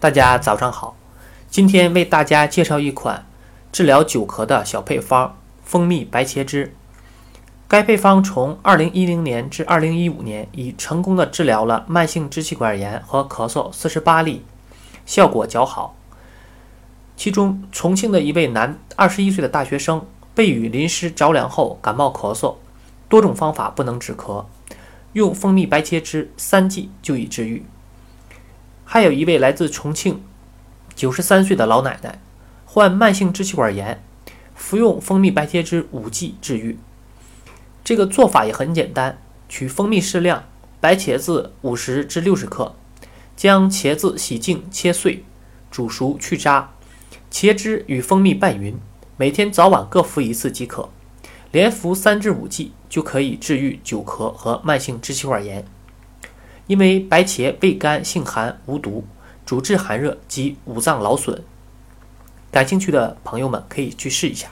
大家早上好，今天为大家介绍一款治疗久咳的小配方——蜂蜜白茄汁。该配方从2010年至2015年已成功的治疗了慢性支气管炎和咳嗽48例，效果较好。其中，重庆的一位男21岁的大学生被雨淋湿着凉后感冒咳嗽，多种方法不能止咳，用蜂蜜白茄汁三剂就已治愈。还有一位来自重庆九十三岁的老奶奶，患慢性支气管炎，服用蜂蜜白茄汁五剂治愈。这个做法也很简单，取蜂蜜适量，白茄子五十至六十克，将茄子洗净切碎，煮熟去渣，茄汁与蜂蜜拌匀，每天早晚各服一次即可，连服三至五剂就可以治愈久咳和慢性支气管炎。因为白茄味甘性寒无毒，主治寒热及五脏劳损。感兴趣的朋友们可以去试一下。